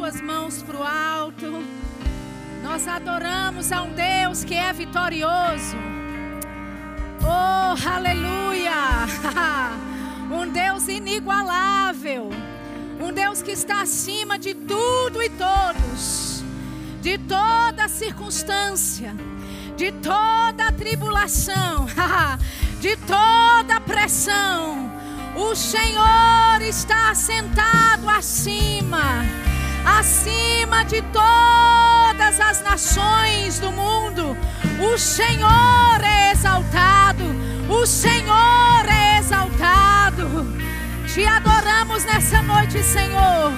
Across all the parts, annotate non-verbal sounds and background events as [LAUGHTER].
suas mãos para o alto. Nós adoramos a um Deus que é vitorioso. Oh, aleluia! [LAUGHS] Um Deus inigualável. Um Deus que está acima de tudo e todos, de toda circunstância, de toda tribulação, [LAUGHS] de toda pressão. O Senhor está sentado acima, acima de todas as nações do mundo. O Senhor é exaltado, o Senhor é exaltado. Te adoramos nessa noite, Senhor,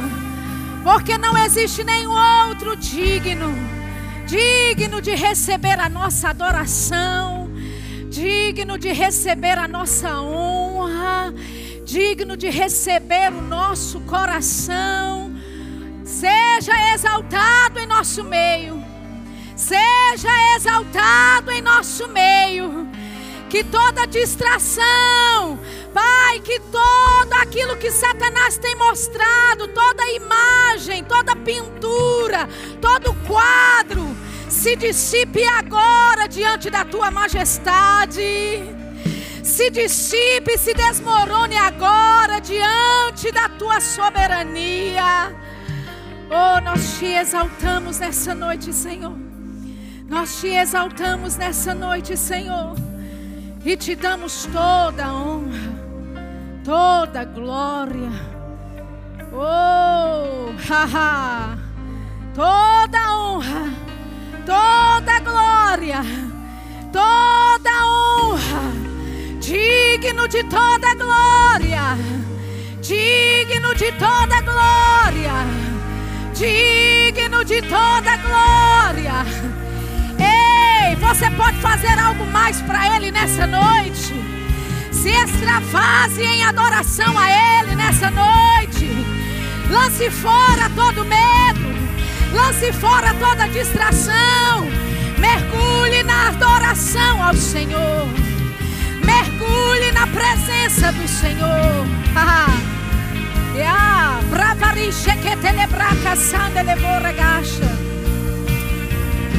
porque não existe nenhum outro digno, digno de receber a nossa adoração, digno de receber a nossa honra, digno de receber o nosso coração. Seja exaltado em nosso meio, seja exaltado em nosso meio que toda distração, Pai, que todo aquilo que Satanás tem mostrado, toda imagem, toda pintura, todo quadro, se dissipe agora diante da tua majestade. Se dissipe, se desmorone agora diante da tua soberania. Oh, nós te exaltamos nessa noite, Senhor. Nós te exaltamos nessa noite, Senhor e te damos toda a honra, toda a glória. Oh, haha, toda a honra, toda a glória, toda a honra, digno de toda a glória, digno de toda a glória, digno de toda glória. Você pode fazer algo mais para Ele nessa noite. Se extravase em adoração a Ele nessa noite. Lance fora todo medo. Lance fora toda distração. Mergulhe na adoração ao Senhor. Mergulhe na presença do Senhor. [LAUGHS] Brava riche que telebraca sande levora gacha.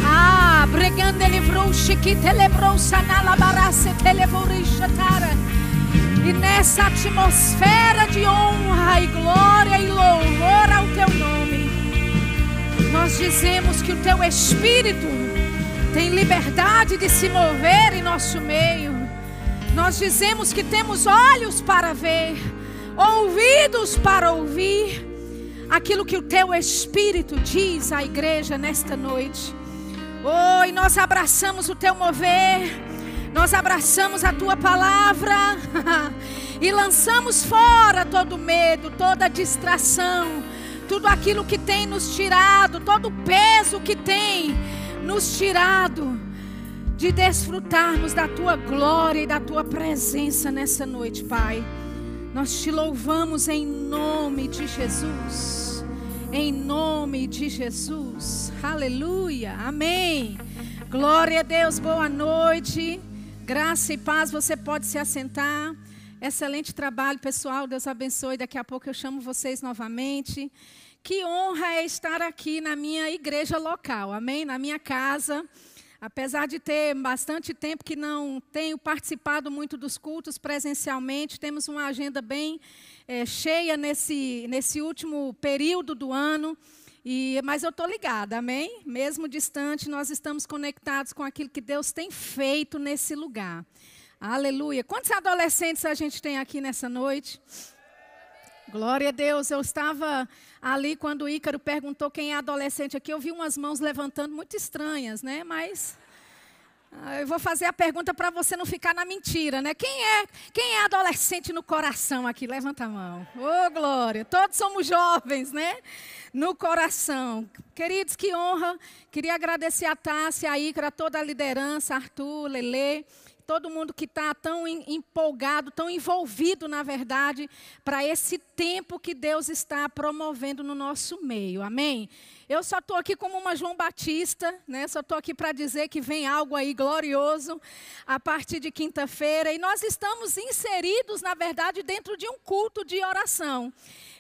Ah, bregando livrou que telebrou sanala barace televorishatara. E nessa atmosfera de honra e glória e louvor ao teu nome, nós dizemos que o teu espírito tem liberdade de se mover em nosso meio. Nós dizemos que temos olhos para ver, ouvidos para ouvir aquilo que o teu espírito diz à igreja nesta noite. Oh, e nós abraçamos o teu mover, nós abraçamos a tua palavra [LAUGHS] e lançamos fora todo medo, toda distração, tudo aquilo que tem nos tirado, todo o peso que tem nos tirado de desfrutarmos da tua glória e da tua presença nessa noite, Pai. Nós te louvamos em nome de Jesus. Em nome de Jesus. Aleluia. Amém. Glória a Deus. Boa noite. Graça e paz. Você pode se assentar. Excelente trabalho, pessoal. Deus abençoe. Daqui a pouco eu chamo vocês novamente. Que honra é estar aqui na minha igreja local. Amém? Na minha casa. Apesar de ter bastante tempo que não tenho participado muito dos cultos presencialmente, temos uma agenda bem é, cheia nesse, nesse último período do ano. E, mas eu estou ligada, amém? Mesmo distante, nós estamos conectados com aquilo que Deus tem feito nesse lugar. Aleluia. Quantos adolescentes a gente tem aqui nessa noite? Glória a Deus. Eu estava ali quando o Ícaro perguntou quem é adolescente aqui. Eu vi umas mãos levantando muito estranhas, né? Mas ah, eu vou fazer a pergunta para você não ficar na mentira, né? Quem é, quem é adolescente no coração aqui? Levanta a mão. Ô, oh, glória. Todos somos jovens, né? No coração. Queridos, que honra. Queria agradecer a Tássia, a Icra, toda a liderança, Arthur, Lele, todo mundo que está tão empolgado, tão envolvido, na verdade, para esse tempo que Deus está promovendo no nosso meio. Amém? Eu só estou aqui como uma João Batista, né? Só estou aqui para dizer que vem algo aí glorioso a partir de quinta-feira. E nós estamos inseridos, na verdade, dentro de um culto de oração.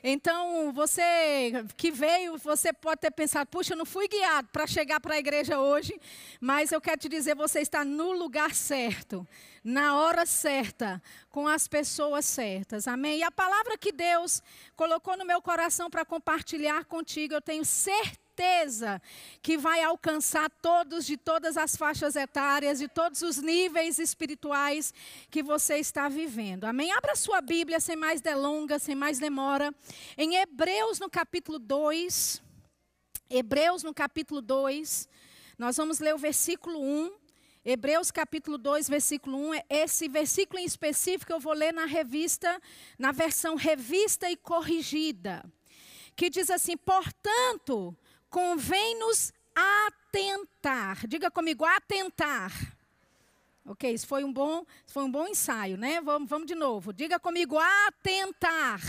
Então, você que veio, você pode ter pensado, puxa, eu não fui guiado para chegar para a igreja hoje, mas eu quero te dizer, você está no lugar certo, na hora certa, com as pessoas certas. Amém? E a palavra que Deus colocou no meu coração para compartilhar contigo, eu tenho certeza que vai alcançar todos de todas as faixas etárias, de todos os níveis espirituais que você está vivendo. Amém? Abra sua Bíblia sem mais delongas, sem mais demora, em Hebreus no capítulo 2. Hebreus no capítulo 2, nós vamos ler o versículo 1 Hebreus capítulo 2, versículo 1, esse versículo em específico eu vou ler na revista, na versão revista e corrigida, que diz assim: "Portanto, convém-nos atentar". Diga comigo, atentar. OK, isso foi um bom, foi um bom ensaio, né? Vamos, vamos de novo. Diga comigo, atentar.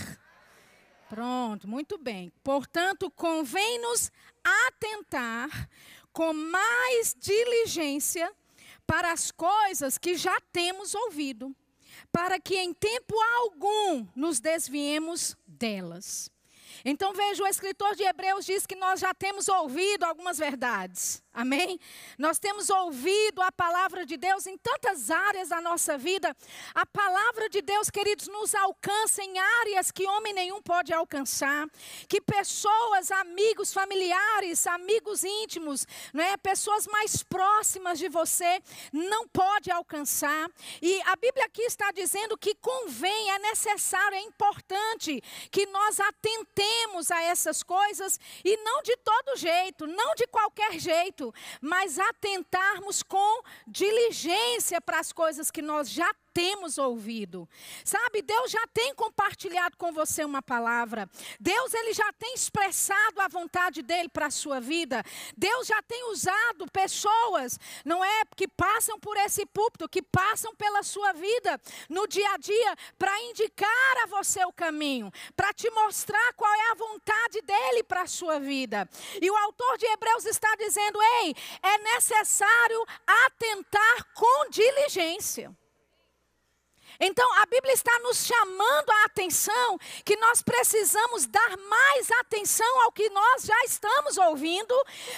Pronto, muito bem. Portanto, convém-nos atentar com mais diligência para as coisas que já temos ouvido, para que em tempo algum nos desviemos delas. Então veja, o escritor de Hebreus diz que nós já temos ouvido algumas verdades. Amém? Nós temos ouvido a palavra de Deus em tantas áreas da nossa vida. A palavra de Deus, queridos, nos alcança em áreas que homem nenhum pode alcançar. Que pessoas, amigos, familiares, amigos íntimos, né, pessoas mais próximas de você, não pode alcançar. E a Bíblia aqui está dizendo que convém, é necessário, é importante que nós atentemos a essas coisas e não de todo jeito, não de qualquer jeito mas atentarmos com diligência para as coisas que nós já temos ouvido. Sabe, Deus já tem compartilhado com você uma palavra. Deus ele já tem expressado a vontade dele para a sua vida. Deus já tem usado pessoas, não é, que passam por esse púlpito, que passam pela sua vida no dia a dia para indicar a você o caminho, para te mostrar qual é a vontade dele para a sua vida. E o autor de Hebreus está dizendo: "Ei, é necessário atentar com diligência. Então, a Bíblia está nos chamando a atenção que nós precisamos dar mais atenção ao que nós já estamos ouvindo,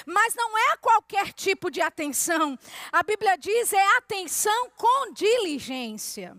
mas não é qualquer tipo de atenção. A Bíblia diz é atenção com diligência.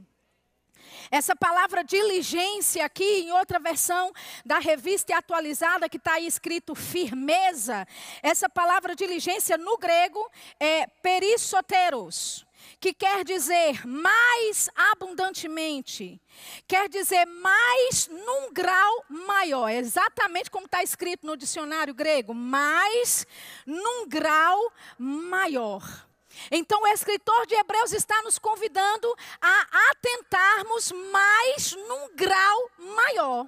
Essa palavra diligência aqui, em outra versão da revista atualizada, que está aí escrito firmeza, essa palavra diligência no grego é perissoteros que quer dizer mais abundantemente, quer dizer mais num grau maior, exatamente como está escrito no dicionário grego, mais num grau maior. Então, o escritor de Hebreus está nos convidando a atentarmos mais num grau maior.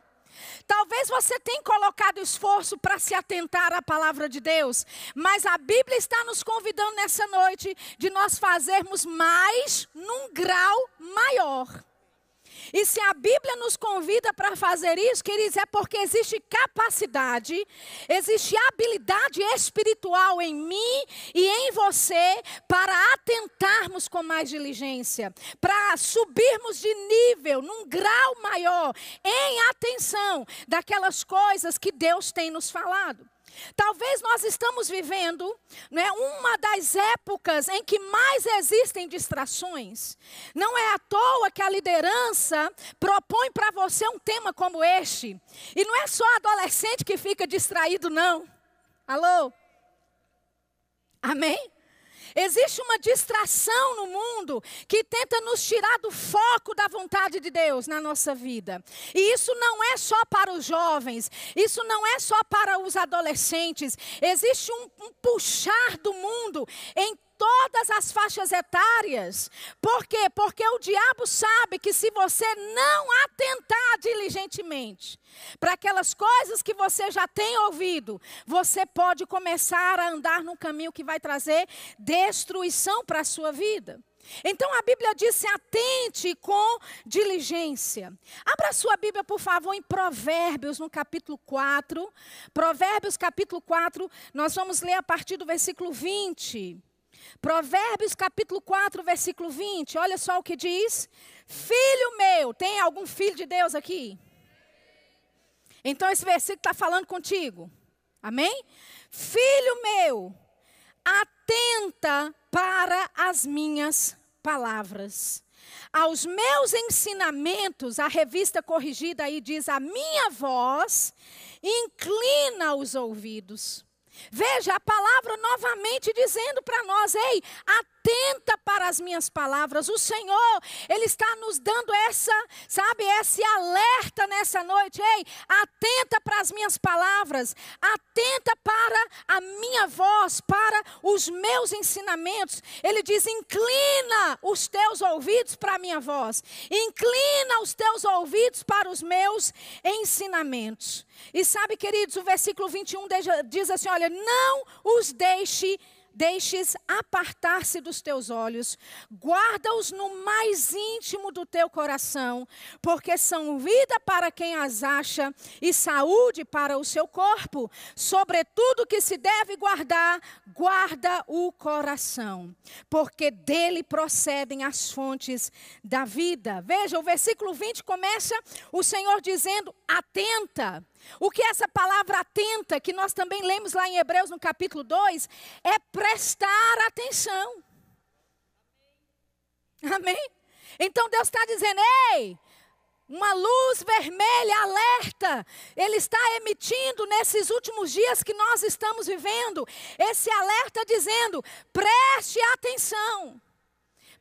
Talvez você tenha colocado esforço para se atentar à palavra de Deus, mas a Bíblia está nos convidando nessa noite de nós fazermos mais num grau maior. E se a Bíblia nos convida para fazer isso, queridos, é porque existe capacidade, existe habilidade espiritual em mim e em você para atentarmos com mais diligência, para subirmos de nível, num grau maior, em atenção daquelas coisas que Deus tem nos falado. Talvez nós estamos vivendo né, uma das épocas em que mais existem distrações. Não é à toa que a liderança propõe para você um tema como este. E não é só adolescente que fica distraído, não. Alô? Amém? Existe uma distração no mundo que tenta nos tirar do foco da vontade de Deus na nossa vida. E isso não é só para os jovens, isso não é só para os adolescentes. Existe um, um puxar do mundo em todas as faixas etárias. Por quê? Porque o diabo sabe que se você não atentar diligentemente para aquelas coisas que você já tem ouvido, você pode começar a andar num caminho que vai trazer destruição para a sua vida. Então a Bíblia diz: se atente com diligência. Abra sua Bíblia, por favor, em Provérbios, no capítulo 4. Provérbios, capítulo 4, nós vamos ler a partir do versículo 20. Provérbios, capítulo 4, versículo 20. Olha só o que diz: Filho meu, tem algum filho de Deus aqui? Então esse versículo está falando contigo. Amém? Filho meu, atenta para as minhas palavras. Aos meus ensinamentos, a revista corrigida aí diz: a minha voz inclina os ouvidos. Veja a palavra novamente dizendo para nós: ei, atenta para as minhas palavras. O Senhor, Ele está nos dando essa, sabe, esse alerta nessa noite. Ei, atenta para as minhas palavras, atenta para a minha voz, para os meus ensinamentos. Ele diz: inclina os teus ouvidos para a minha voz, inclina os teus ouvidos para os meus ensinamentos. E sabe, queridos, o versículo 21 diz assim: olha, não os deixe deixes apartar-se dos teus olhos, guarda-os no mais íntimo do teu coração, porque são vida para quem as acha e saúde para o seu corpo. Sobretudo que se deve guardar, guarda o coração, porque dele procedem as fontes da vida. Veja, o versículo 20 começa o Senhor dizendo: atenta. O que essa palavra atenta, que nós também lemos lá em Hebreus no capítulo 2, é prestar atenção. Amém? Então Deus está dizendo: ei, uma luz vermelha alerta, Ele está emitindo nesses últimos dias que nós estamos vivendo, esse alerta dizendo: preste atenção,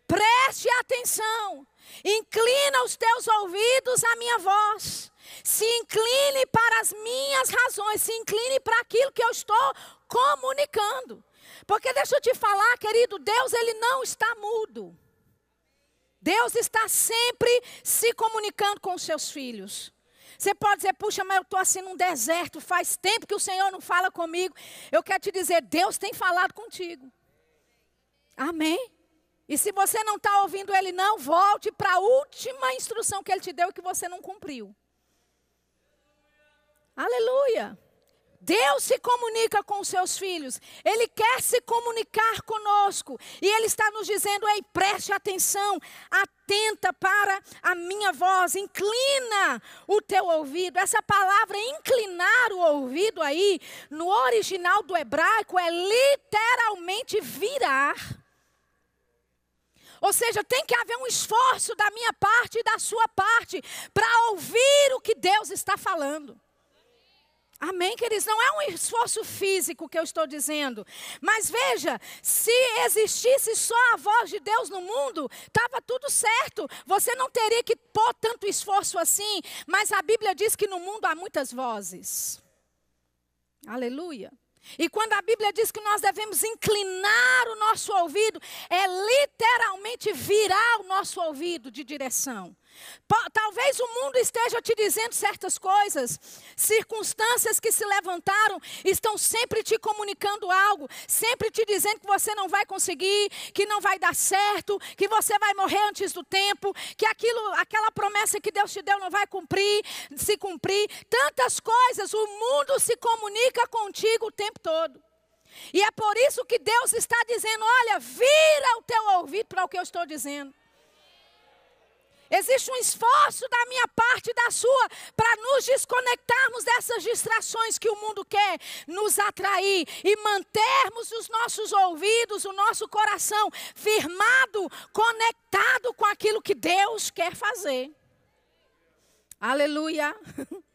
preste atenção, inclina os teus ouvidos à minha voz. Se incline para as minhas razões, se incline para aquilo que eu estou comunicando. Porque deixa eu te falar, querido, Deus ele não está mudo. Deus está sempre se comunicando com os seus filhos. Você pode dizer, puxa, mas eu estou assim num deserto, faz tempo que o Senhor não fala comigo. Eu quero te dizer, Deus tem falado contigo. Amém? E se você não está ouvindo Ele, não, volte para a última instrução que Ele te deu e que você não cumpriu. Aleluia. Deus se comunica com os seus filhos, Ele quer se comunicar conosco, e Ele está nos dizendo: ei, preste atenção, atenta para a minha voz, inclina o teu ouvido. Essa palavra inclinar o ouvido aí, no original do hebraico, é literalmente virar. Ou seja, tem que haver um esforço da minha parte e da sua parte para ouvir o que Deus está falando. Amém, queridos? Não é um esforço físico que eu estou dizendo. Mas veja, se existisse só a voz de Deus no mundo, estava tudo certo. Você não teria que pôr tanto esforço assim. Mas a Bíblia diz que no mundo há muitas vozes. Aleluia. E quando a Bíblia diz que nós devemos inclinar o nosso ouvido, é literalmente virar o nosso ouvido de direção. Talvez o mundo esteja te dizendo certas coisas, circunstâncias que se levantaram estão sempre te comunicando algo, sempre te dizendo que você não vai conseguir, que não vai dar certo, que você vai morrer antes do tempo, que aquilo, aquela promessa que Deus te deu não vai cumprir, se cumprir. Tantas coisas, o mundo se comunica contigo o tempo todo. E é por isso que Deus está dizendo: olha, vira o teu ouvido para o que eu estou dizendo. Existe um esforço da minha parte e da sua para nos desconectarmos dessas distrações que o mundo quer nos atrair e mantermos os nossos ouvidos, o nosso coração firmado, conectado com aquilo que Deus quer fazer. Aleluia. [LAUGHS]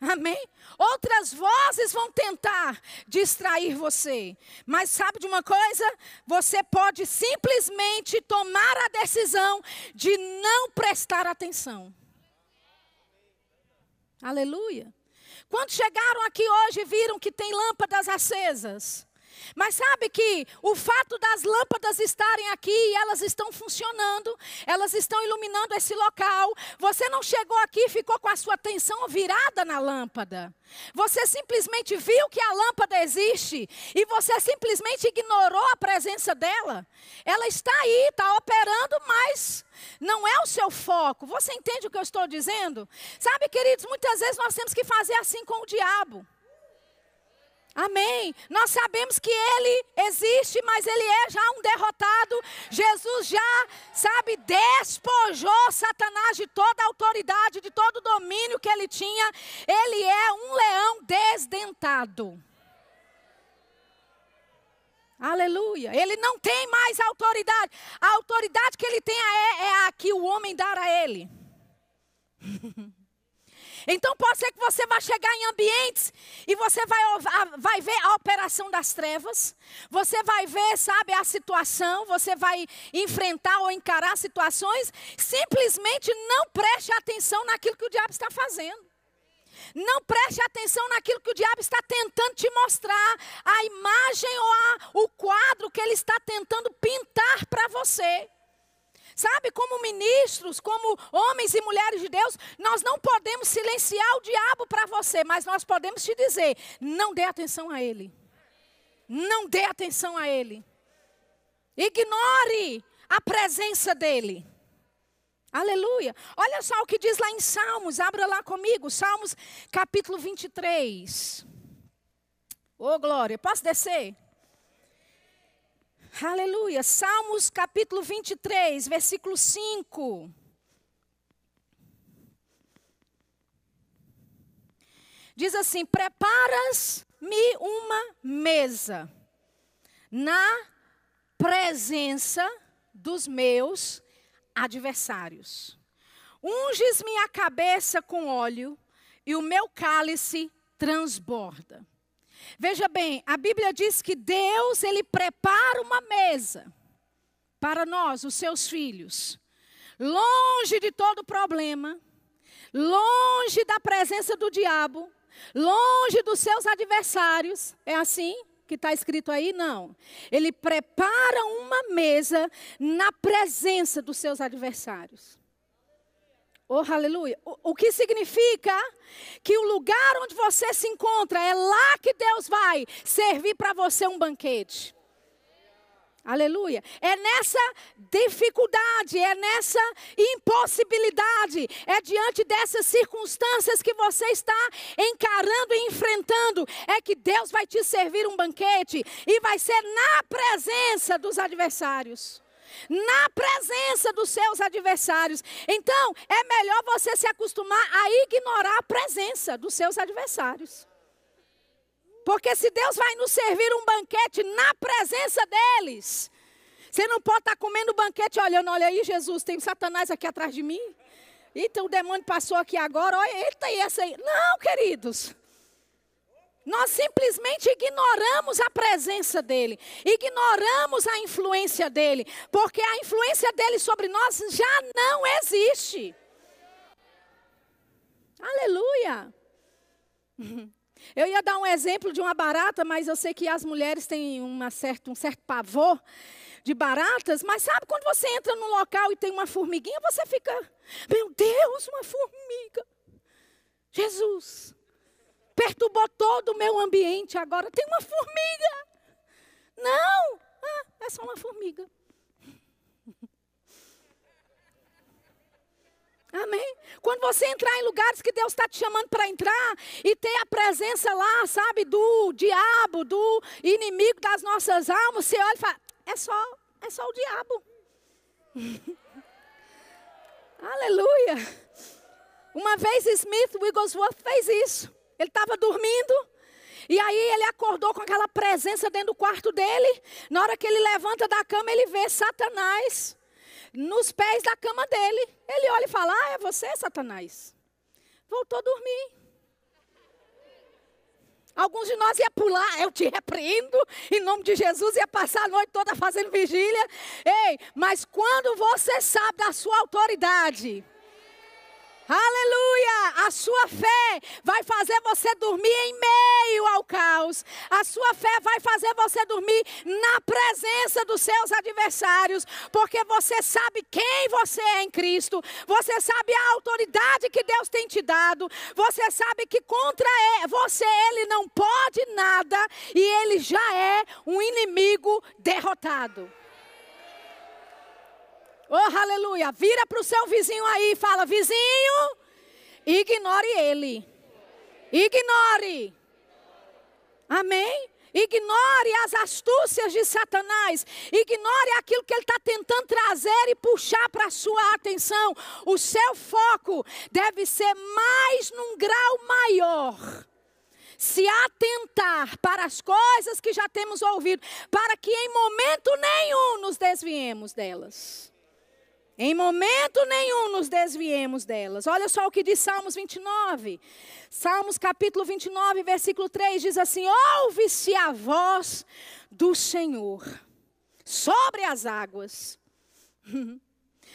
Amém? Outras vozes vão tentar distrair você. Mas sabe de uma coisa? Você pode simplesmente tomar a decisão de não prestar atenção. Aleluia. Quando chegaram aqui hoje, viram que tem lâmpadas acesas. Mas sabe que o fato das lâmpadas estarem aqui e elas estão funcionando, elas estão iluminando esse local. Você não chegou aqui e ficou com a sua atenção virada na lâmpada. Você simplesmente viu que a lâmpada existe e você simplesmente ignorou a presença dela. Ela está aí, está operando, mas não é o seu foco. Você entende o que eu estou dizendo? Sabe, queridos, muitas vezes nós temos que fazer assim com o diabo. Amém. Nós sabemos que ele existe, mas ele é já um derrotado. Jesus já, sabe, despojou Satanás de toda a autoridade, de todo o domínio que ele tinha. Ele é um leão desdentado. Aleluia. Ele não tem mais autoridade. A autoridade que ele tem é, é a que o homem dá a ele. [LAUGHS] Então pode ser que você vá chegar em ambientes e você vai, vai ver a operação das trevas, você vai ver, sabe, a situação, você vai enfrentar ou encarar situações, simplesmente não preste atenção naquilo que o diabo está fazendo. Não preste atenção naquilo que o diabo está tentando te mostrar, a imagem ou a, o quadro que ele está tentando pintar para você. Sabe, como ministros, como homens e mulheres de Deus, nós não podemos silenciar o diabo para você, mas nós podemos te dizer: não dê atenção a ele. Não dê atenção a ele. Ignore a presença dele. Aleluia. Olha só o que diz lá em Salmos, abra lá comigo, Salmos capítulo 23. Ô oh, glória, posso descer? Aleluia. Salmos capítulo 23, versículo 5. Diz assim: Preparas-me uma mesa na presença dos meus adversários. Unges minha cabeça com óleo e o meu cálice transborda. Veja bem, a Bíblia diz que Deus, ele prepara uma mesa para nós, os seus filhos, longe de todo problema, longe da presença do diabo, longe dos seus adversários. É assim que está escrito aí? Não. Ele prepara uma mesa na presença dos seus adversários. Oh, aleluia. O, o, que significa que o lugar onde você se encontra é lá que Deus vai servir para você um banquete. Aleluia. É nessa dificuldade, é nessa impossibilidade, é diante dessas circunstâncias que você está encarando e enfrentando, é que Deus vai te servir um banquete e vai ser na presença dos adversários na presença dos seus adversários. Então, é melhor você se acostumar a ignorar a presença dos seus adversários. Porque se Deus vai nos servir um banquete na presença deles, você não pode estar comendo banquete olhando, olha aí, Jesus, tem Satanás aqui atrás de mim. Então o demônio passou aqui agora, olha, eita, e essa aí. Não, queridos. Nós simplesmente ignoramos a presença dele, ignoramos a influência dele, porque a influência dele sobre nós já não existe. Aleluia. [LAUGHS] Eu ia dar um exemplo de uma barata, mas eu sei que as mulheres têm uma certa, um certo pavor de baratas. Mas sabe quando você entra num local e tem uma formiguinha, você fica, meu Deus, uma formiga. Jesus perturbou todo o meu ambiente. Agora tem uma formiga. Não, ah, é só uma formiga. [LAUGHS] Amém? Quando você entrar em lugares que Deus está te chamando para entrar e ter a presença lá, sabe, do diabo, do inimigo das nossas almas, você olha e fala: é só, é só o diabo. [LAUGHS] Aleluia. Uma vez Smith Wigglesworth fez isso. Ele estava dormindo. E aí ele acordou com aquela presença dentro do quarto dele. Na hora que ele levanta da cama, ele vê Satanás nos pés da cama dele. Ele olha e fala: Ah, é você, Satanás. Voltou a dormir. Alguns de nós ia pular, eu te repreendo, em nome de Jesus, ia passar a noite toda fazendo vigília. Ei, mas quando você sabe da sua autoridade, Aleluia! A sua fé vai fazer você dormir em meio ao caos. A sua fé vai fazer você dormir na presença dos seus adversários, porque você sabe quem você é em Cristo. Você sabe a autoridade que Deus tem te dado. Você sabe que contra você ele não pode nada e ele já é um inimigo derrotado. Oh, aleluia. Vira para o seu vizinho aí e fala: vizinho, ignore ele. Ignore. Amém? Ignore as astúcias de Satanás. Ignore aquilo que ele está tentando trazer e puxar para a sua atenção. O seu foco deve ser mais num grau maior. Se atentar para as coisas que já temos ouvido, para que em momento nenhum nos desviemos delas. Em momento nenhum nos desviemos delas. Olha só o que diz Salmos 29. Salmos capítulo 29, versículo 3 diz assim: Ouve-se a voz do Senhor sobre as águas. [LAUGHS]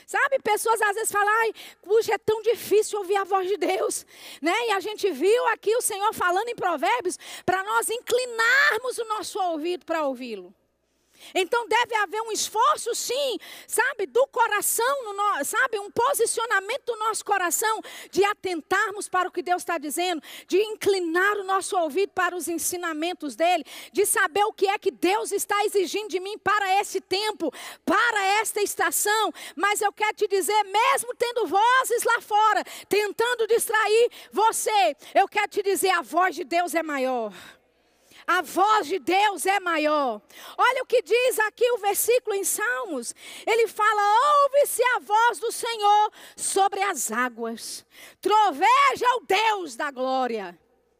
Sabe, pessoas às vezes falam, ai, puxa, é tão difícil ouvir a voz de Deus, né? E a gente viu aqui o Senhor falando em provérbios para nós inclinarmos o nosso ouvido para ouvi-lo. Então deve haver um esforço, sim, sabe, do coração, no, sabe, um posicionamento do nosso coração de atentarmos para o que Deus está dizendo, de inclinar o nosso ouvido para os ensinamentos dele, de saber o que é que Deus está exigindo de mim para esse tempo, para esta estação. Mas eu quero te dizer, mesmo tendo vozes lá fora tentando distrair você, eu quero te dizer, a voz de Deus é maior. A voz de Deus é maior. Olha o que diz aqui o versículo em Salmos. Ele fala: Ouve-se a voz do Senhor sobre as águas. Troveja o Deus da glória.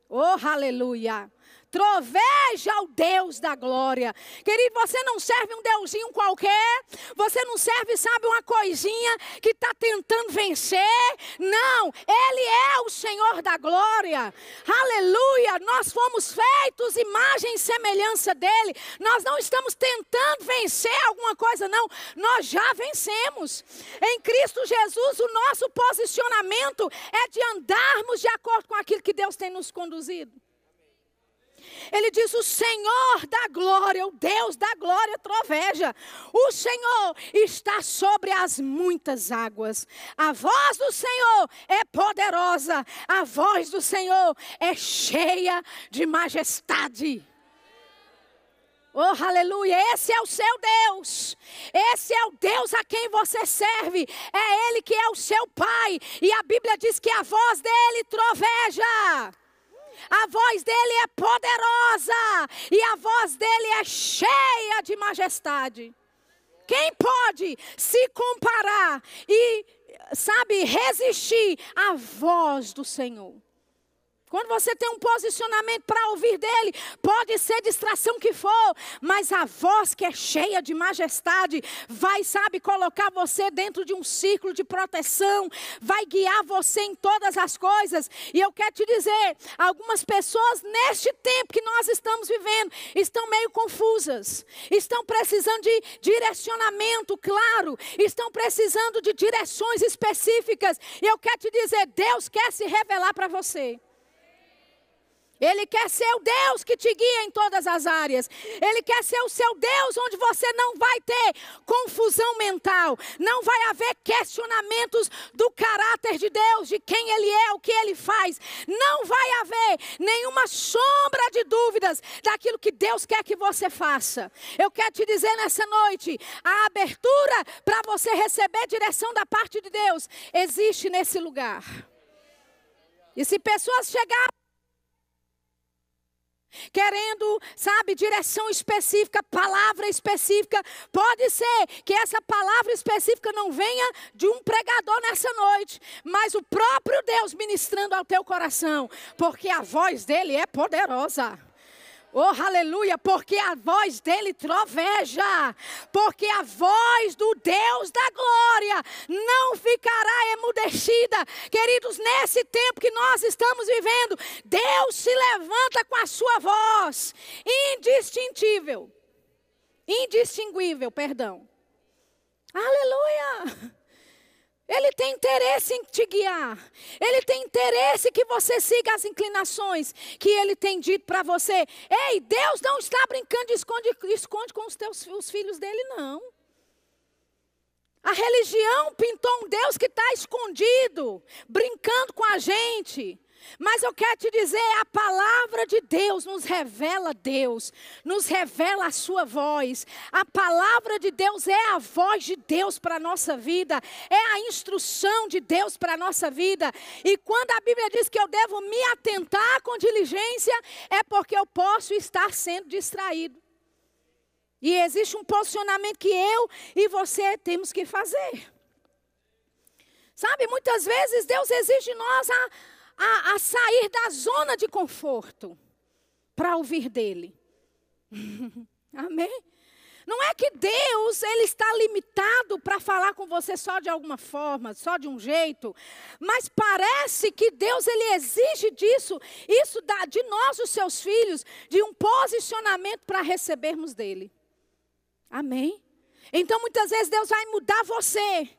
Oh, aleluia troveja ao Deus da glória. Querido, você não serve um deusinho qualquer, você não serve, sabe, uma coisinha que está tentando vencer. Não, Ele é o Senhor da glória. Aleluia, nós fomos feitos imagem e semelhança dEle. Nós não estamos tentando vencer alguma coisa, não. Nós já vencemos. Em Cristo Jesus, o nosso posicionamento é de andarmos de acordo com aquilo que Deus tem nos conduzido. Ele diz: O Senhor da glória, o Deus da glória troveja. O Senhor está sobre as muitas águas. A voz do Senhor é poderosa. A voz do Senhor é cheia de majestade. Oh, aleluia! Esse é o seu Deus. Esse é o Deus a quem você serve. É Ele que é o seu Pai. E a Bíblia diz que a voz dele troveja. A voz dele é poderosa e a voz dele é cheia de majestade. Quem pode se comparar e, sabe, resistir à voz do Senhor? Quando você tem um posicionamento para ouvir dele, pode ser distração que for, mas a voz que é cheia de majestade vai, sabe, colocar você dentro de um círculo de proteção, vai guiar você em todas as coisas. E eu quero te dizer, algumas pessoas neste tempo que nós estamos vivendo estão meio confusas, estão precisando de direcionamento claro, estão precisando de direções específicas. E eu quero te dizer, Deus quer se revelar para você. Ele quer ser o Deus que te guia em todas as áreas. Ele quer ser o seu Deus onde você não vai ter confusão mental, não vai haver questionamentos do caráter de Deus, de quem Ele é, o que Ele faz. Não vai haver nenhuma sombra de dúvidas daquilo que Deus quer que você faça. Eu quero te dizer nessa noite: a abertura para você receber direção da parte de Deus existe nesse lugar. E se pessoas chegarem querendo, sabe, direção específica, palavra específica. Pode ser que essa palavra específica não venha de um pregador nessa noite, mas o próprio Deus ministrando ao teu coração, porque a voz dele é poderosa. Oh, aleluia, porque a voz dele troveja, porque a voz do Deus da glória não ficará emudecida. Queridos, nesse tempo que nós estamos vivendo, Deus se levanta com a sua voz, indistintível, indistinguível, perdão. Aleluia. Ele tem interesse em te guiar. Ele tem interesse que você siga as inclinações que ele tem dito para você. Ei, Deus não está brincando de esconde, esconde com os teus os filhos dele, não. A religião pintou um Deus que está escondido, brincando com a gente. Mas eu quero te dizer, a palavra de Deus nos revela Deus, nos revela a sua voz. A palavra de Deus é a voz de Deus para a nossa vida, é a instrução de Deus para a nossa vida. E quando a Bíblia diz que eu devo me atentar com diligência, é porque eu posso estar sendo distraído. E existe um posicionamento que eu e você temos que fazer. Sabe, muitas vezes Deus exige de nós a a, a sair da zona de conforto para ouvir dele. [LAUGHS] Amém? Não é que Deus ele está limitado para falar com você só de alguma forma, só de um jeito, mas parece que Deus ele exige disso, isso de nós os seus filhos, de um posicionamento para recebermos dele. Amém? Então muitas vezes Deus vai mudar você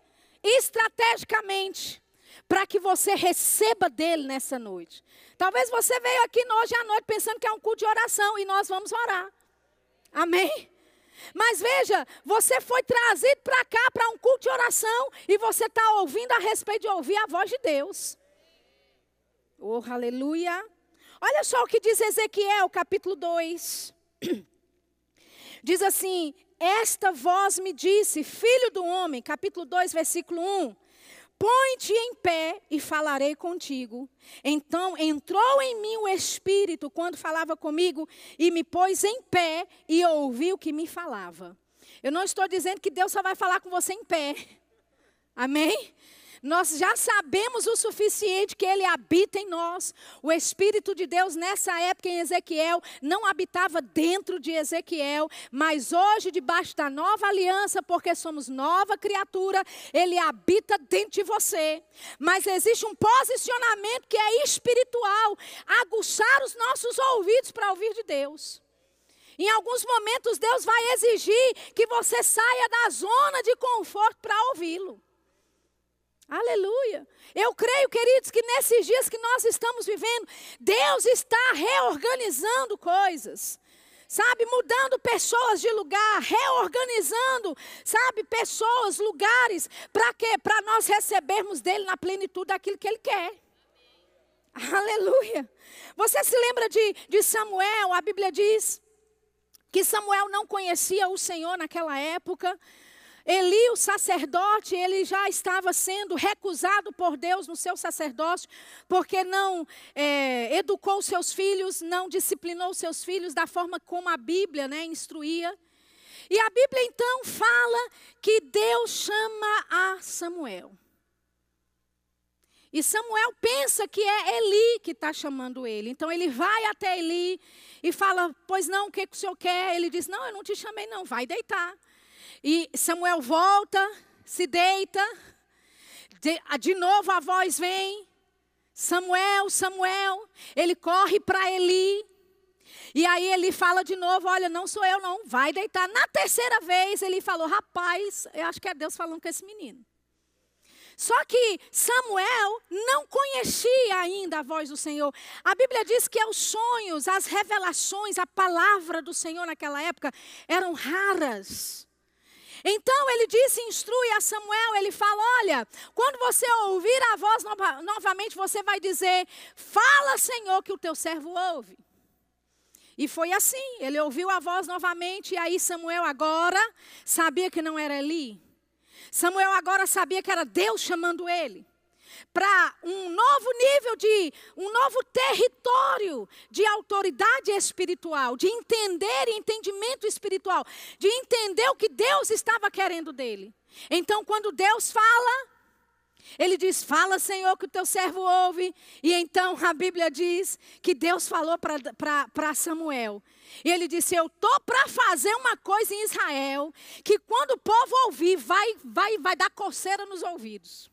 estrategicamente para que você receba dele nessa noite. Talvez você veio aqui hoje à noite pensando que é um culto de oração e nós vamos orar. Amém? Mas veja, você foi trazido para cá para um culto de oração e você está ouvindo a respeito de ouvir a voz de Deus. Oh, aleluia. Olha só o que diz Ezequiel, capítulo 2. [CLEARS THROAT] Diz assim: Esta voz me disse, filho do homem, capítulo 2, versículo 1. Põe-te em pé e falarei contigo. Então entrou em mim o Espírito quando falava comigo e me pôs em pé e ouviu o que me falava. Eu não estou dizendo que Deus só vai falar com você em pé. Amém? Nós já sabemos o suficiente que ele habita em nós. O Espírito de Deus, nessa época em Ezequiel, não habitava dentro de Ezequiel, mas hoje, debaixo da nova aliança, porque somos nova criatura, ele habita dentro de você. Mas existe um posicionamento que é espiritual aguçar os nossos ouvidos para ouvir de Deus. Em alguns momentos, Deus vai exigir que você saia da zona de conforto para ouvi-lo. Aleluia. Eu creio, queridos, que nesses dias que nós estamos vivendo, Deus está reorganizando coisas. Sabe, mudando pessoas de lugar, reorganizando, sabe, pessoas, lugares, para quê? Para nós recebermos dele na plenitude daquilo que ele quer. Aleluia. Você se lembra de, de Samuel? A Bíblia diz que Samuel não conhecia o Senhor naquela época. Eli, o sacerdote, ele já estava sendo recusado por Deus no seu sacerdócio, porque não é, educou seus filhos, não disciplinou seus filhos da forma como a Bíblia né, instruía. E a Bíblia então fala que Deus chama a Samuel. E Samuel pensa que é Eli que está chamando ele. Então ele vai até Eli e fala: Pois não, o que, que o senhor quer? Ele diz: Não, eu não te chamei, não, vai deitar. E Samuel volta, se deita. De, de novo a voz vem. Samuel, Samuel. Ele corre para Eli. E aí ele fala de novo: Olha, não sou eu, não. Vai deitar. Na terceira vez ele falou: Rapaz, eu acho que é Deus falando com esse menino. Só que Samuel não conhecia ainda a voz do Senhor. A Bíblia diz que os sonhos, as revelações, a palavra do Senhor naquela época eram raras. Então ele disse, instrui a Samuel, ele fala: Olha, quando você ouvir a voz nova, novamente, você vai dizer: Fala, Senhor, que o teu servo ouve. E foi assim, ele ouviu a voz novamente, e aí Samuel agora sabia que não era Eli. Samuel agora sabia que era Deus chamando ele para um novo nível de, um novo território de autoridade espiritual, de entender entendimento espiritual, de entender o que Deus estava querendo dele. Então, quando Deus fala, ele diz: Fala, Senhor, que o teu servo ouve. E então a Bíblia diz que Deus falou para Samuel. E ele disse: Eu estou para fazer uma coisa em Israel que quando o povo ouvir, vai, vai, vai dar coceira nos ouvidos.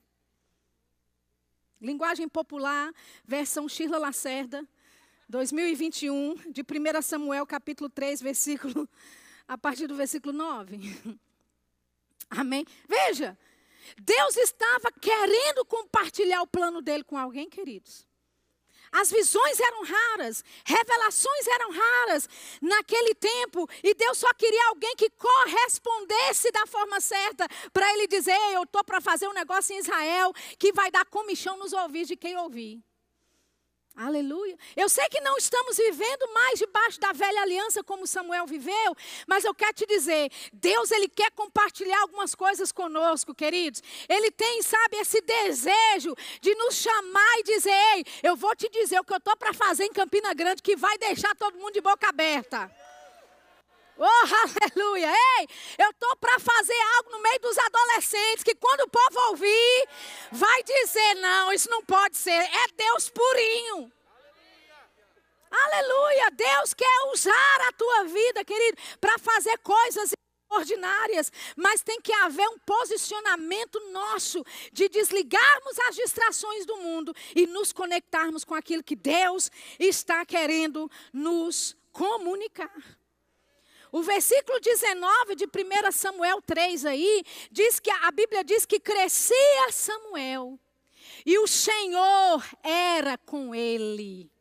Linguagem popular, versão Shirla Lacerda, 2021, de 1 Samuel, capítulo 3, versículo, a partir do versículo 9. [LAUGHS] Amém? Veja, Deus estava querendo compartilhar o plano dele com alguém, queridos. As visões eram raras, revelações eram raras naquele tempo, e Deus só queria alguém que correspondesse da forma certa para ele dizer: Eu estou para fazer um negócio em Israel que vai dar comichão nos ouvidos de quem ouvir. Aleluia. Eu sei que não estamos vivendo mais debaixo da velha aliança como Samuel viveu, mas eu quero te dizer, Deus ele quer compartilhar algumas coisas conosco, queridos. Ele tem, sabe, esse desejo de nos chamar e dizer: "Ei, eu vou te dizer o que eu tô para fazer em Campina Grande que vai deixar todo mundo de boca aberta". Oh, [LAUGHS] aleluia! Ei, eu estou para fazer algo no meio dos adolescentes que quando o povo ouvir, vai dizer: não, isso não pode ser. É Deus purinho. Aleluia! Deus quer usar a tua vida, querido, para fazer coisas ordinárias, mas tem que haver um posicionamento nosso de desligarmos as distrações do mundo e nos conectarmos com aquilo que Deus está querendo nos comunicar. O versículo 19 de 1 Samuel 3 aí, diz que a Bíblia diz que crescia Samuel e o Senhor era com ele.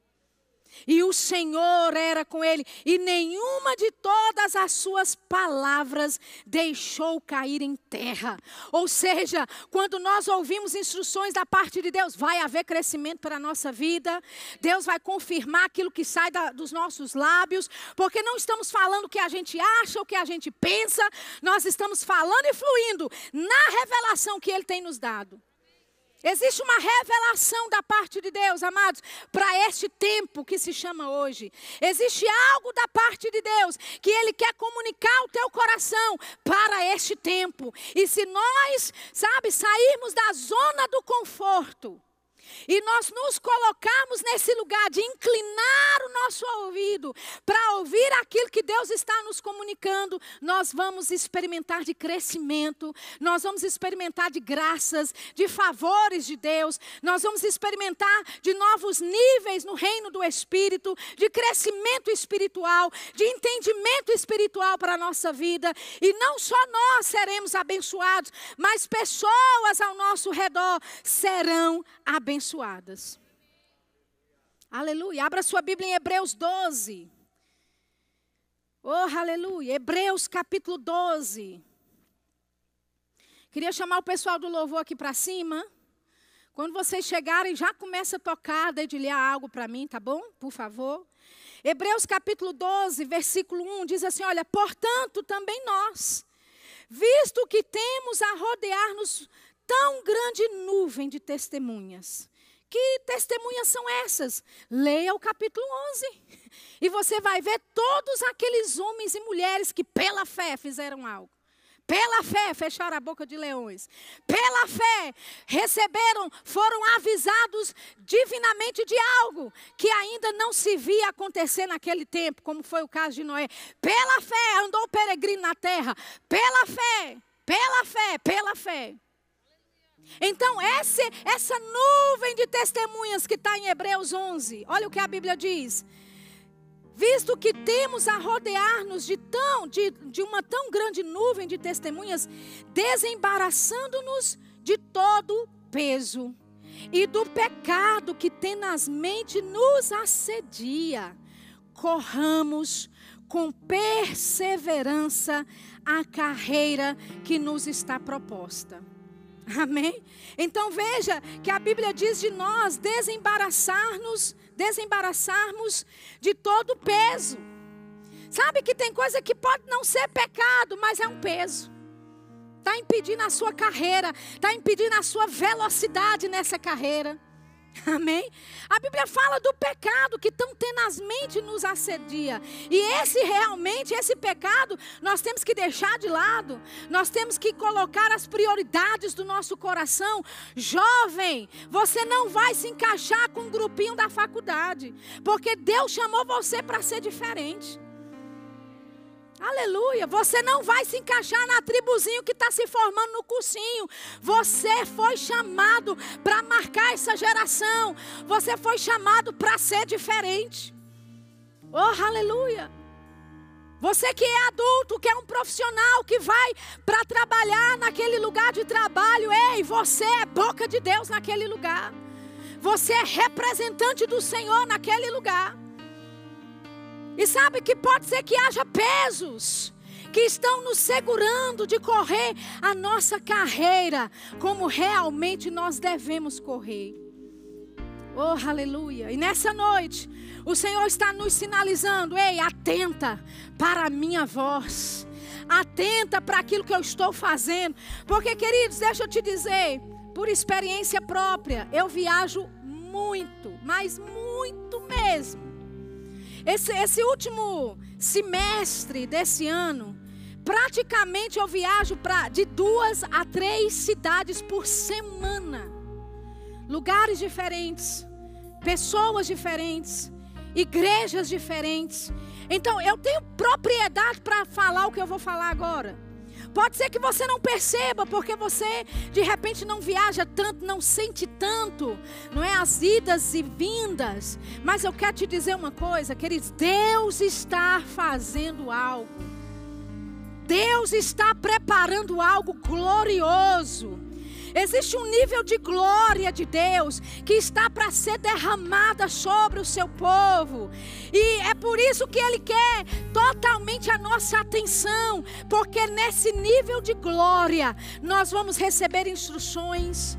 E o Senhor era com ele, e nenhuma de todas as suas palavras deixou cair em terra. Ou seja, quando nós ouvimos instruções da parte de Deus, vai haver crescimento para a nossa vida, Deus vai confirmar aquilo que sai da, dos nossos lábios, porque não estamos falando o que a gente acha, o que a gente pensa, nós estamos falando e fluindo na revelação que Ele tem nos dado. Existe uma revelação da parte de Deus, amados, para este tempo que se chama hoje. Existe algo da parte de Deus que Ele quer comunicar ao teu coração para este tempo. E se nós, sabe, sairmos da zona do conforto, e nós nos colocarmos nesse lugar de inclinar o nosso ouvido para ouvir aquilo que Deus está nos comunicando, nós vamos experimentar de crescimento, nós vamos experimentar de graças, de favores de Deus, nós vamos experimentar de novos níveis no reino do Espírito, de crescimento espiritual, de entendimento espiritual para a nossa vida. E não só nós seremos abençoados, mas pessoas ao nosso redor serão abençoadas abençoadas. Aleluia. Abra sua Bíblia em Hebreus 12. Oh, aleluia. Hebreus capítulo 12. Queria chamar o pessoal do louvor aqui para cima. Quando vocês chegarem, já começa a tocar, dedilhar algo para mim, tá bom? Por favor. Hebreus capítulo 12, versículo 1 diz assim: Olha, portanto, também nós, visto que temos a rodear-nos tão grande nuvem de testemunhas. Que testemunhas são essas? Leia o capítulo 11. E você vai ver todos aqueles homens e mulheres que pela fé fizeram algo. Pela fé fecharam a boca de leões. Pela fé receberam, foram avisados divinamente de algo que ainda não se via acontecer naquele tempo, como foi o caso de Noé. Pela fé andou peregrino na terra. Pela fé, pela fé, pela fé. Então, essa, essa nuvem de testemunhas que está em Hebreus 11, olha o que a Bíblia diz. Visto que temos a rodear-nos de, tão, de, de uma tão grande nuvem de testemunhas, desembaraçando-nos de todo peso e do pecado que tenazmente nos assedia, corramos com perseverança a carreira que nos está proposta. [LAUGHS] Amém? Então veja que a Bíblia diz de nós desembaraçar-nos, desembaraçarmos de todo peso. Sabe que tem coisa que pode não ser pecado, mas é um peso. Está impedindo a sua carreira, está impedindo a sua velocidade nessa carreira. [LAUGHS] Amém? A Bíblia fala do pecado que tão tenazmente nos assedia. E esse realmente, esse pecado, nós temos que deixar de lado. Nós temos que colocar as prioridades do nosso coração. Jovem, você não vai se encaixar com um grupinho da faculdade, porque Deus chamou você para ser diferente. Aleluia. Você não vai se encaixar na tribuzinho que está se formando no cursinho. Você foi chamado para marcar essa geração. Você foi chamado para ser diferente. Oh, aleluia. Você que é adulto, que é um profissional, que vai para trabalhar naquele lugar de trabalho, ei, você é boca de Deus naquele lugar. Você é representante do Senhor naquele lugar. E sabe que pode ser que haja pesos que estão nos segurando de correr a nossa carreira como realmente nós devemos correr. Oh, aleluia. E nessa noite, o Senhor está nos sinalizando: ei, atenta para a minha voz. Atenta para aquilo que eu estou fazendo. Porque, queridos, deixa eu te dizer, por experiência própria, eu viajo muito, mas muito mesmo. Esse, esse último semestre desse ano, praticamente eu viajo pra, de duas a três cidades por semana. Lugares diferentes, pessoas diferentes, igrejas diferentes. Então eu tenho propriedade para falar o que eu vou falar agora. Pode ser que você não perceba, porque você de repente não viaja tanto, não sente tanto, não é as idas e vindas. Mas eu quero te dizer uma coisa, queridos: Deus está fazendo algo. Deus está preparando algo glorioso. Existe um nível de glória de Deus que está para ser derramada sobre o seu povo. E é por isso que Ele quer totalmente a nossa atenção, porque nesse nível de glória nós vamos receber instruções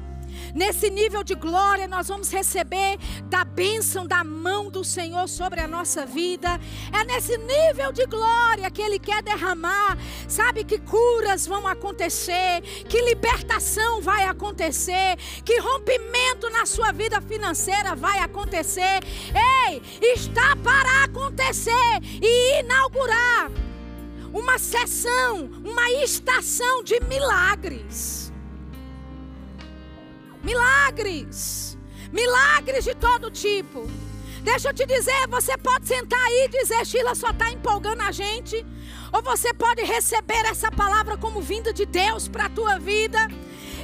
Nesse nível de glória, nós vamos receber da bênção da mão do Senhor sobre a nossa vida. É nesse nível de glória que Ele quer derramar. Sabe que curas vão acontecer, que libertação vai acontecer, que rompimento na sua vida financeira vai acontecer. Ei, está para acontecer e inaugurar uma sessão, uma estação de milagres. Milagres. Milagres de todo tipo. Deixa eu te dizer, você pode sentar aí e dizer, Sheila só está empolgando a gente. Ou você pode receber essa palavra como vinda de Deus para a tua vida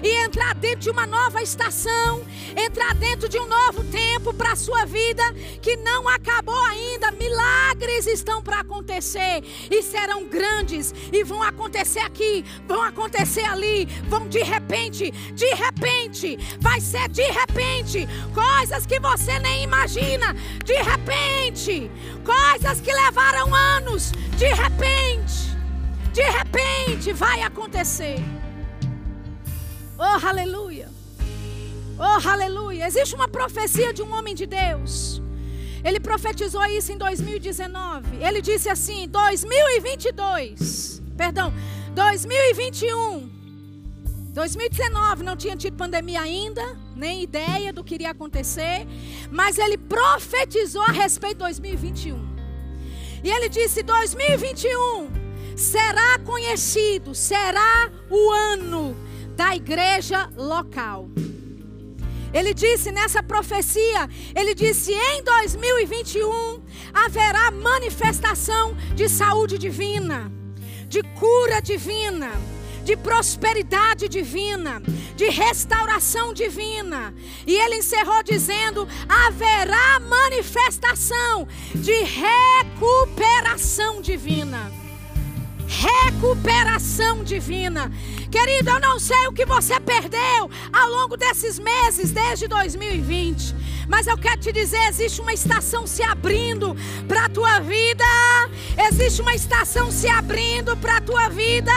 e entrar dentro de uma nova estação, entrar dentro de um novo tempo para a sua vida que não acabou ainda. Milagres estão para acontecer e serão grandes e vão acontecer aqui, vão acontecer ali, vão de repente, de repente, vai ser de repente, coisas que você nem imagina, de repente, coisas que levaram anos, de repente, de repente vai acontecer. Oh, aleluia. Oh, aleluia. Existe uma profecia de um homem de Deus. Ele profetizou isso em 2019. Ele disse assim: 2022. Perdão, 2021. 2019 não tinha tido pandemia ainda, nem ideia do que iria acontecer, mas ele profetizou a respeito de 2021. E ele disse: 2021 será conhecido, será o ano da igreja local. Ele disse nessa profecia, ele disse: em 2021 haverá manifestação de saúde divina, de cura divina, de prosperidade divina, de restauração divina. E ele encerrou dizendo: haverá manifestação de recuperação divina recuperação divina. Querido, eu não sei o que você perdeu ao longo desses meses, desde 2020. Mas eu quero te dizer: existe uma estação se abrindo para a tua vida. Existe uma estação se abrindo para a tua vida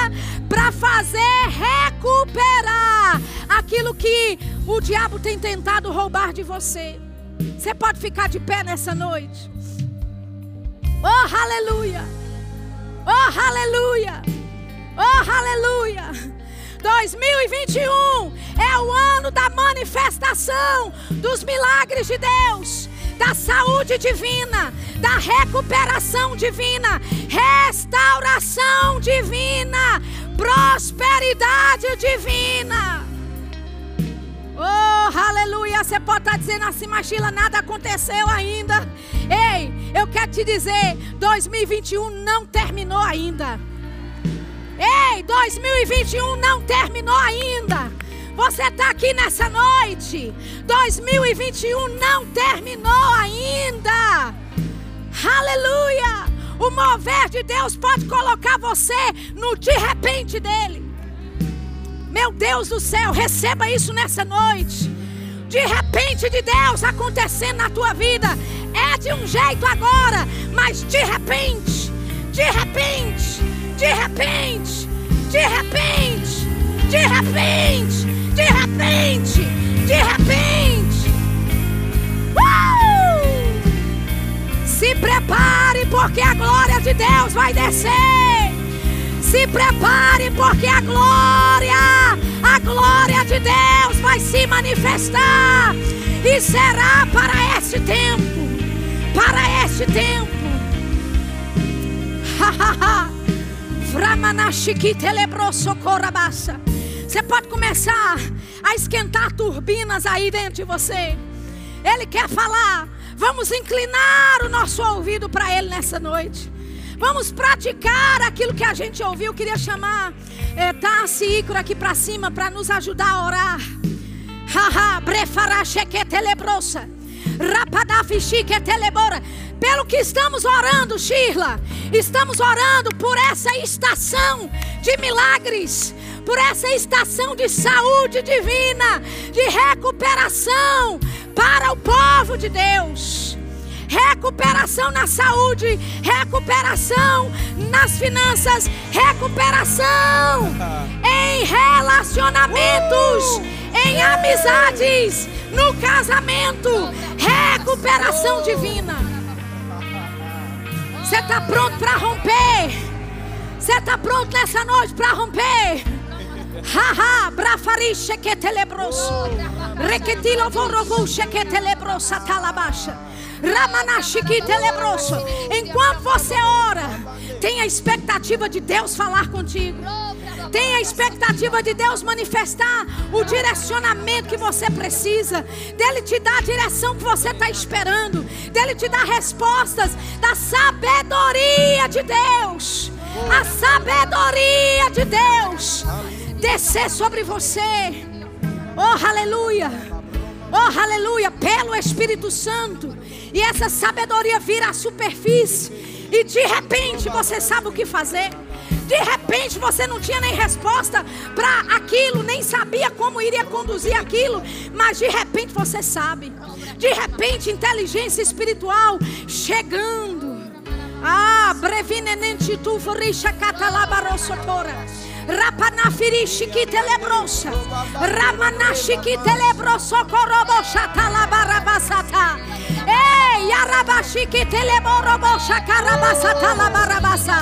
para fazer recuperar aquilo que o diabo tem tentado roubar de você. Você pode ficar de pé nessa noite. Oh, aleluia! Oh, aleluia! Oh, aleluia! 2021 é o ano da manifestação dos milagres de Deus, da saúde divina, da recuperação divina, restauração divina, prosperidade divina. Oh, aleluia! Você pode estar dizendo assim, Machila, nada aconteceu ainda. Ei, eu quero te dizer: 2021 não terminou ainda. Ei, 2021 não terminou ainda. Você está aqui nessa noite. 2021 não terminou ainda. Aleluia! O mover de Deus pode colocar você no de repente dele. Meu Deus do céu, receba isso nessa noite. De repente de Deus acontecendo na tua vida. É de um jeito agora, mas de repente, de repente, de repente, de repente, de repente, de repente, de repente. Uh! Se prepare, porque a glória de Deus vai descer. Se prepare, porque a glória, a glória de Deus vai se manifestar. E será para este tempo. Para este tempo. Você pode começar a esquentar turbinas aí dentro de você. Ele quer falar. Vamos inclinar o nosso ouvido para Ele nessa noite. Vamos praticar aquilo que a gente ouviu. Eu queria chamar é, Tassi Icro aqui para cima para nos ajudar a orar. Haha, telebrosa. telebora. Pelo que estamos orando, Shirla. Estamos orando por essa estação de milagres por essa estação de saúde divina, de recuperação para o povo de Deus recuperação na saúde, recuperação nas finanças, recuperação em relacionamentos, em amizades, no casamento, recuperação divina. Você está pronto para romper? Você está pronto nessa noite para romper? Haha, brafarisha que telebroso. Requetilo vorovuxa que telebrosa talabaixa. Enquanto você ora, tem a expectativa de Deus falar contigo. Tem a expectativa de Deus manifestar o direcionamento que você precisa, dele te dar a direção que você está esperando, dele te dar respostas da sabedoria de Deus. A sabedoria de Deus descer sobre você. Oh, aleluia! Oh, aleluia! Pelo Espírito Santo. E essa sabedoria vira à superfície. E de repente você sabe o que fazer. De repente você não tinha nem resposta para aquilo, nem sabia como iria conduzir aquilo, mas de repente você sabe. De repente, inteligência espiritual chegando. Ah, brevinenente tu forisha catalabarosotora. Rapanafirishi ki telebrosa. Ramanashi ki telebroso korobosha talabarabasata. Ei, Yarabashi que teleborobosha carabasata labarabasa.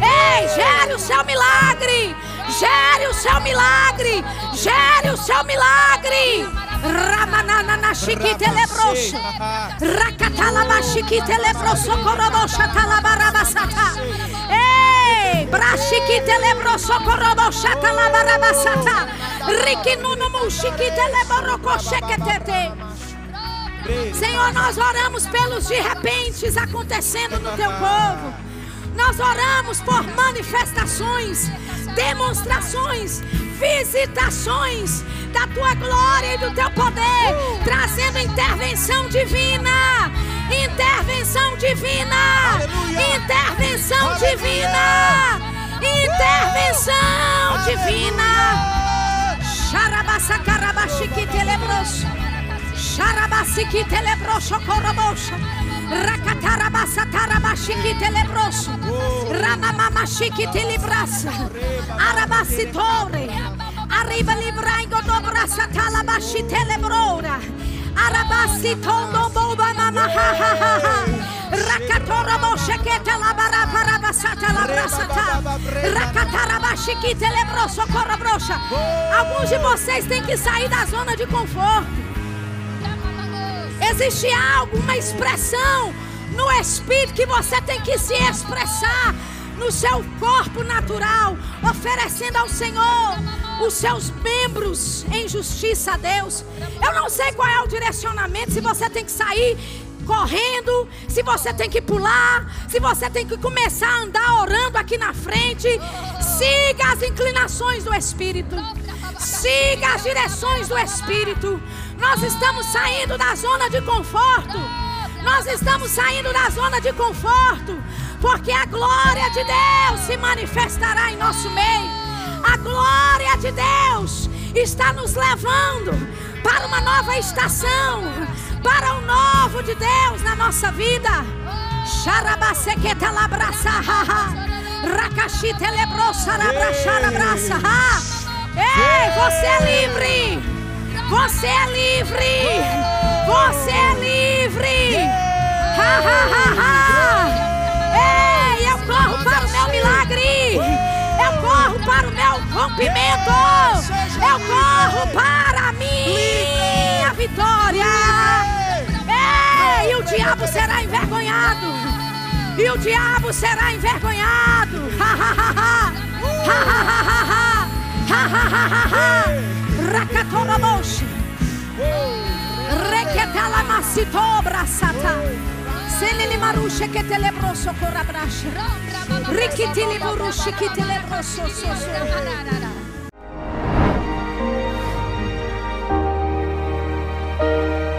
Ei, gere o seu milagre. Gere o seu milagre. Gere o seu milagre. Ramanana na chiquite lebroso. Rakatala ba chiquite lebroso korobosha talabarabasata. Ei, brachiquite lebroso korobosha talabarabasata. Rikinuno mu chiquite leboroko sheketete. Senhor, nós oramos pelos de repentes acontecendo no teu povo. Nós oramos por manifestações, demonstrações, visitações da tua glória e do teu poder, trazendo intervenção divina. Intervenção divina. Intervenção divina. Intervenção divina. Xarabassa carabaxique telebroso. Xarabasiki telebroso corobosha. Rakatarabasa tarabashiki telebroso. Ramamamashiki telebrasa. Arabasitore. Arriba librango dobrasa talabashi telebrora. Arabasi tondo boba mama ha ha ha ha. Rakatora boshekete la bara para basata la brasata. Rakatarabashi telebroso corobrocha. Alguns de vocês têm que sair da zona de conforto. Existe algo, uma expressão no espírito que você tem que se expressar no seu corpo natural, oferecendo ao Senhor os seus membros em justiça a Deus. Eu não sei qual é o direcionamento, se você tem que sair correndo, se você tem que pular, se você tem que começar a andar orando aqui na frente, siga as inclinações do Espírito. Siga as direções do Espírito. Nós estamos saindo da zona de conforto. Nós estamos saindo da zona de conforto, porque a glória de Deus se manifestará em nosso meio. A glória de Deus está nos levando para uma nova estação, para o novo de Deus na nossa vida. Xarabasequeta labraça, Ei, você é livre! Você é livre! Você é livre! Ha, ha, ha, ha. Ei, eu corro rompimento! Eu corro para a minha vitória! E o diabo será envergonhado! E o diabo será envergonhado! Ha, ha, ha, ha! Ha, ha, ha, ha, ha! Ha, ha, ha, ha, ha! Senene marushe che te lebroso corra brasce. Ricchi te lebroso che te lebroso so so.